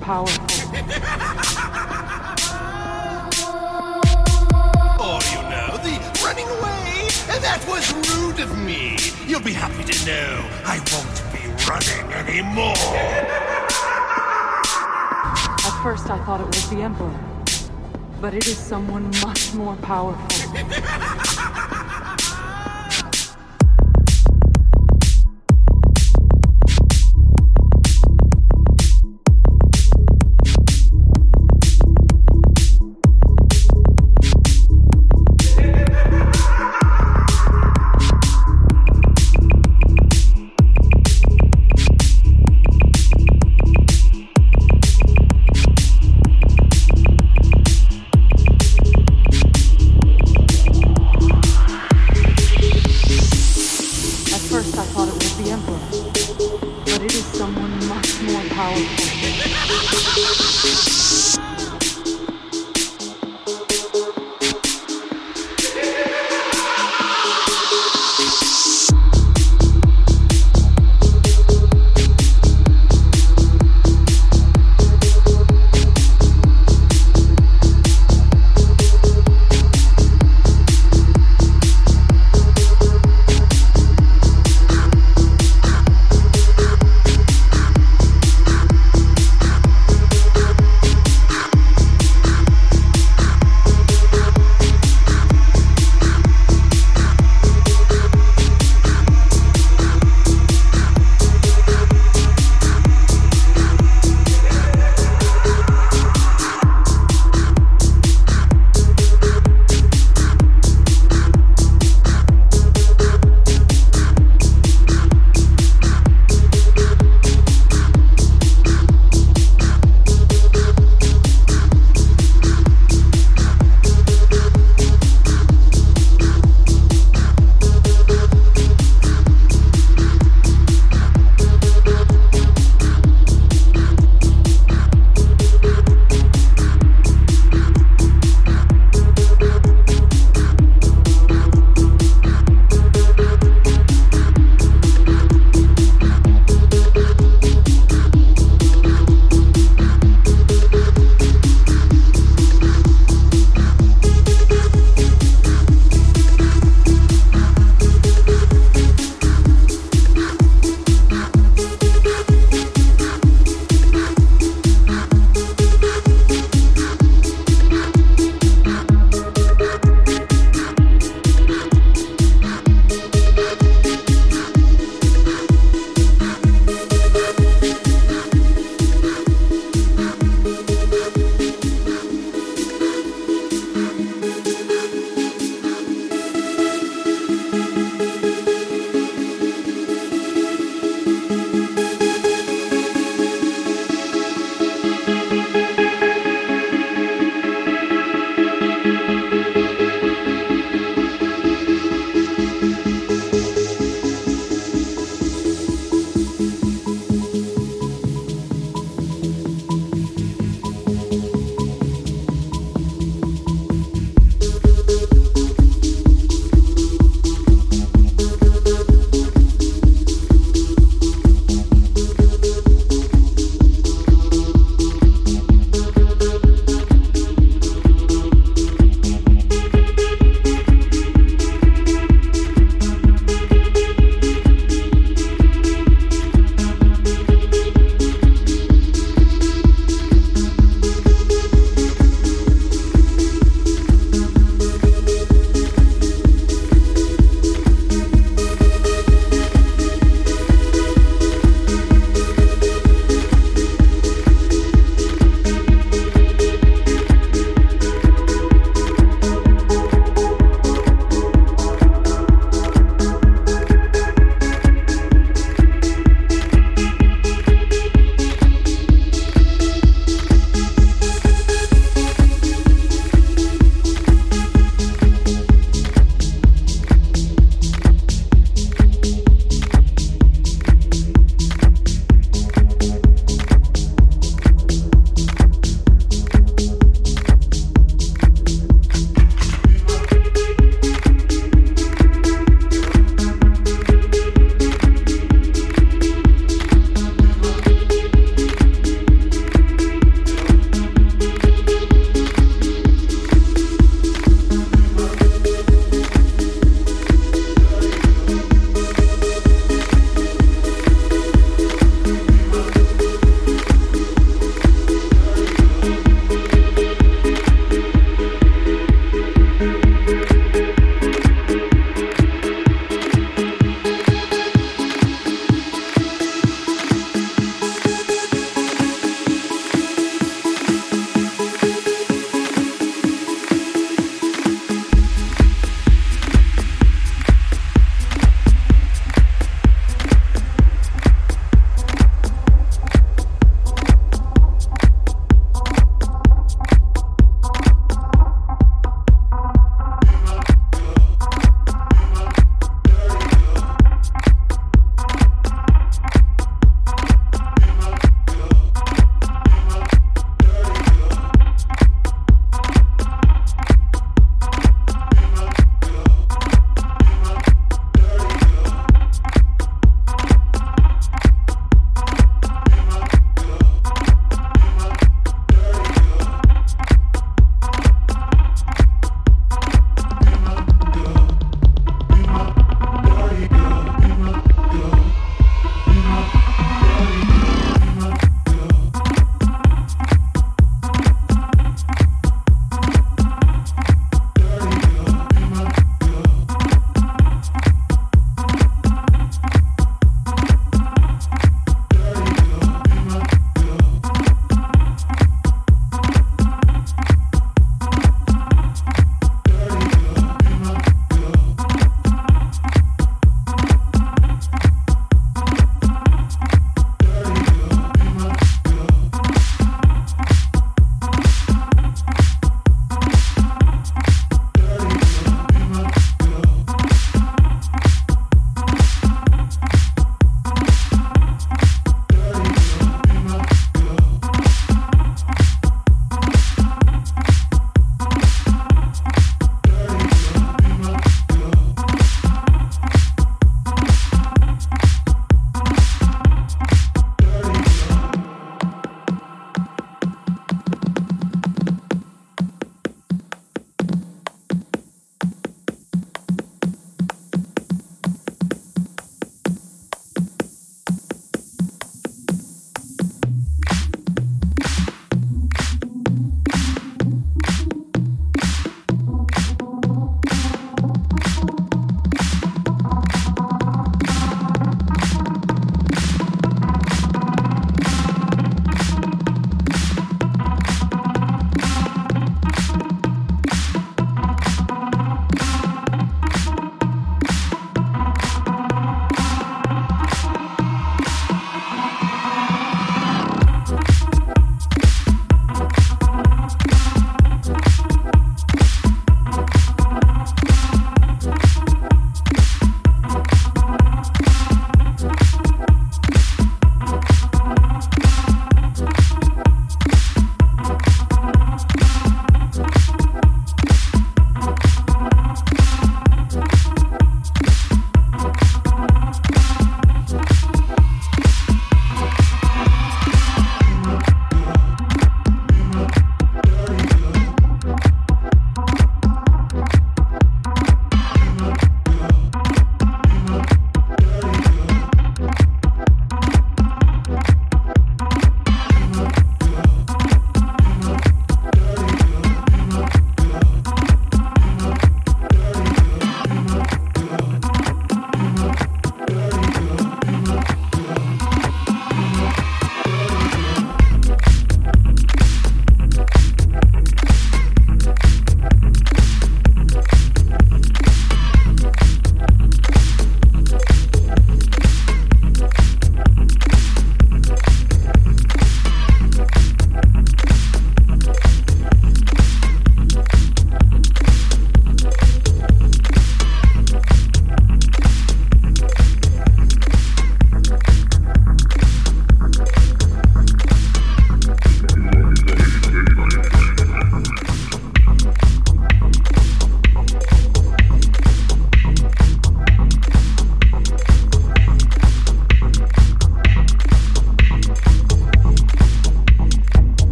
much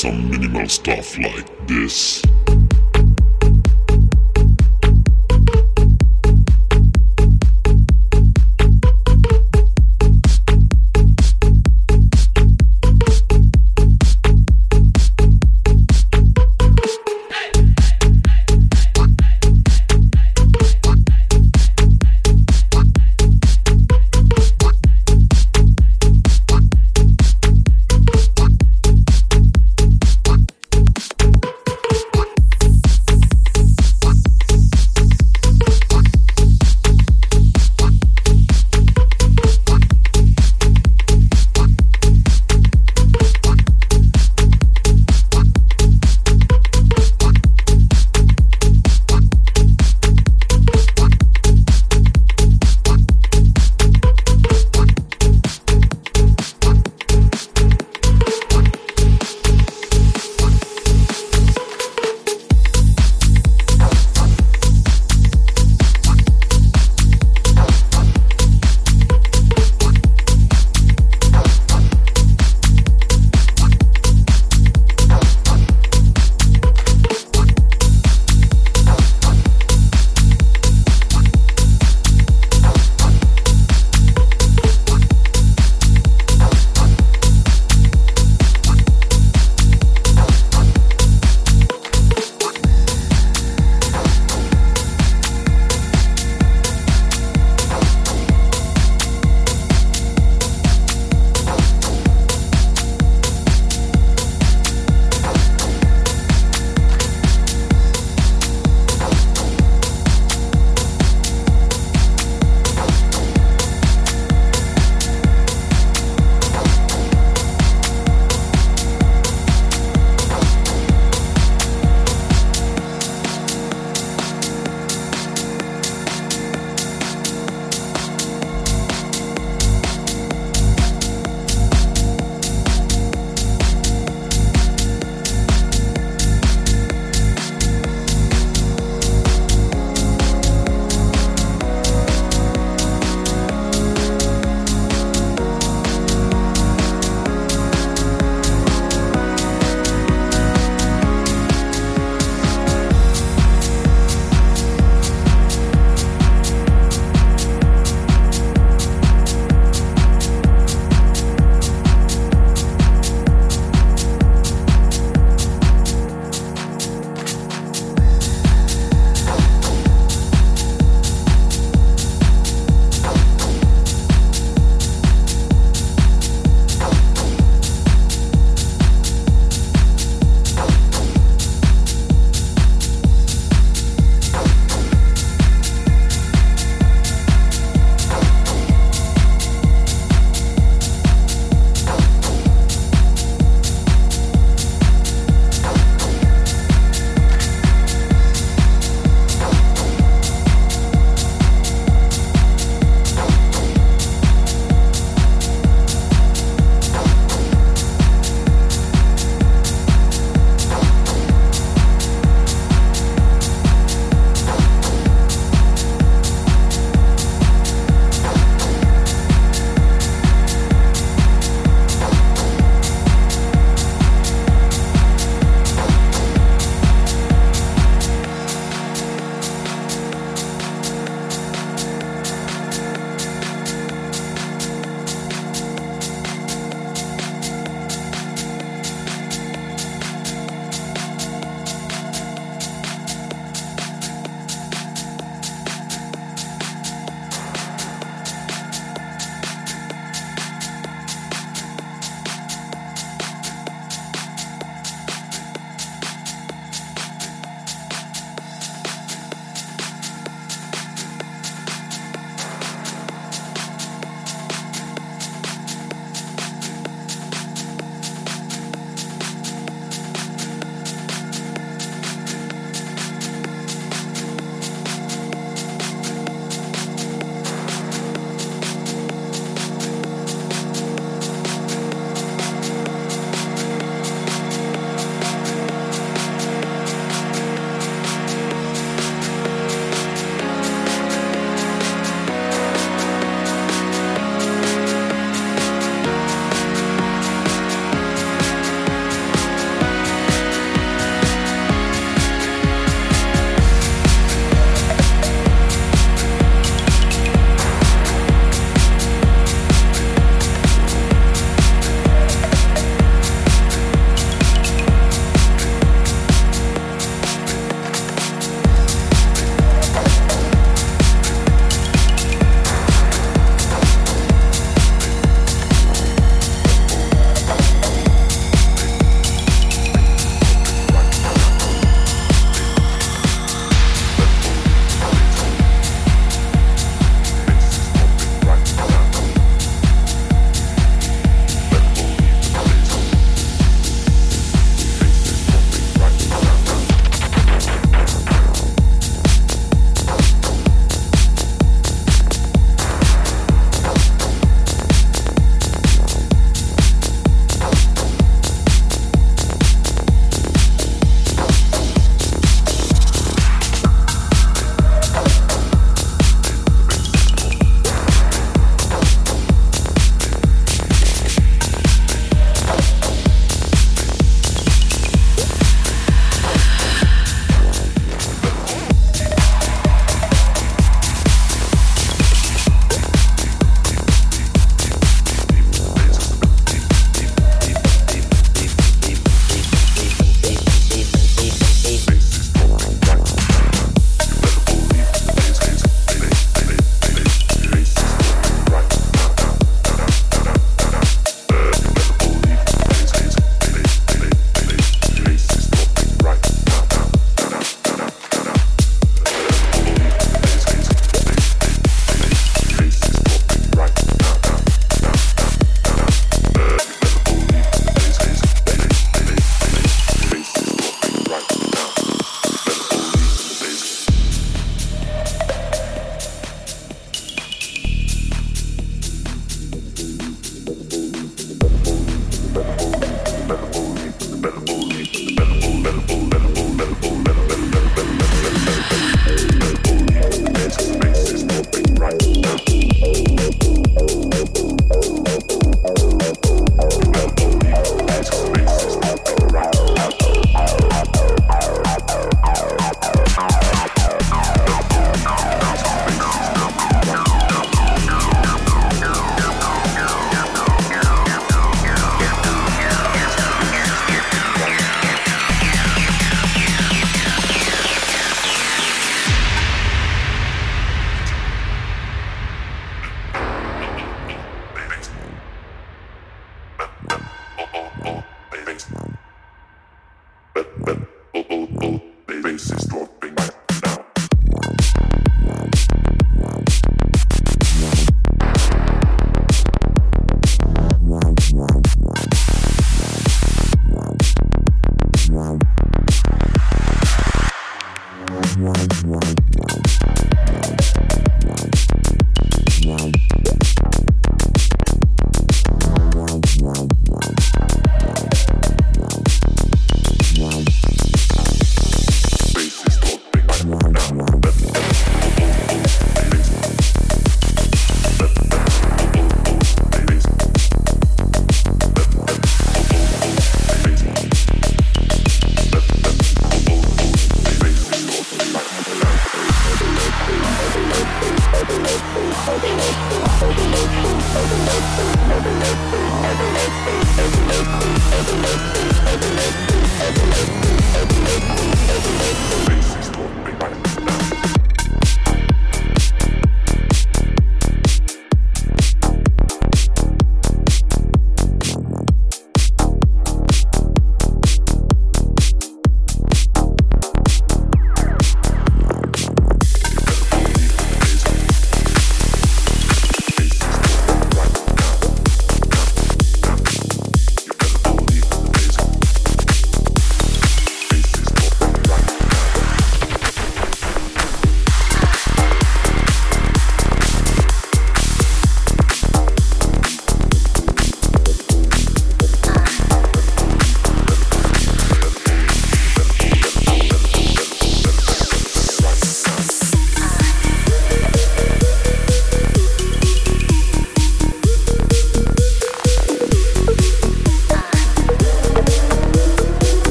some minimal stuff like this?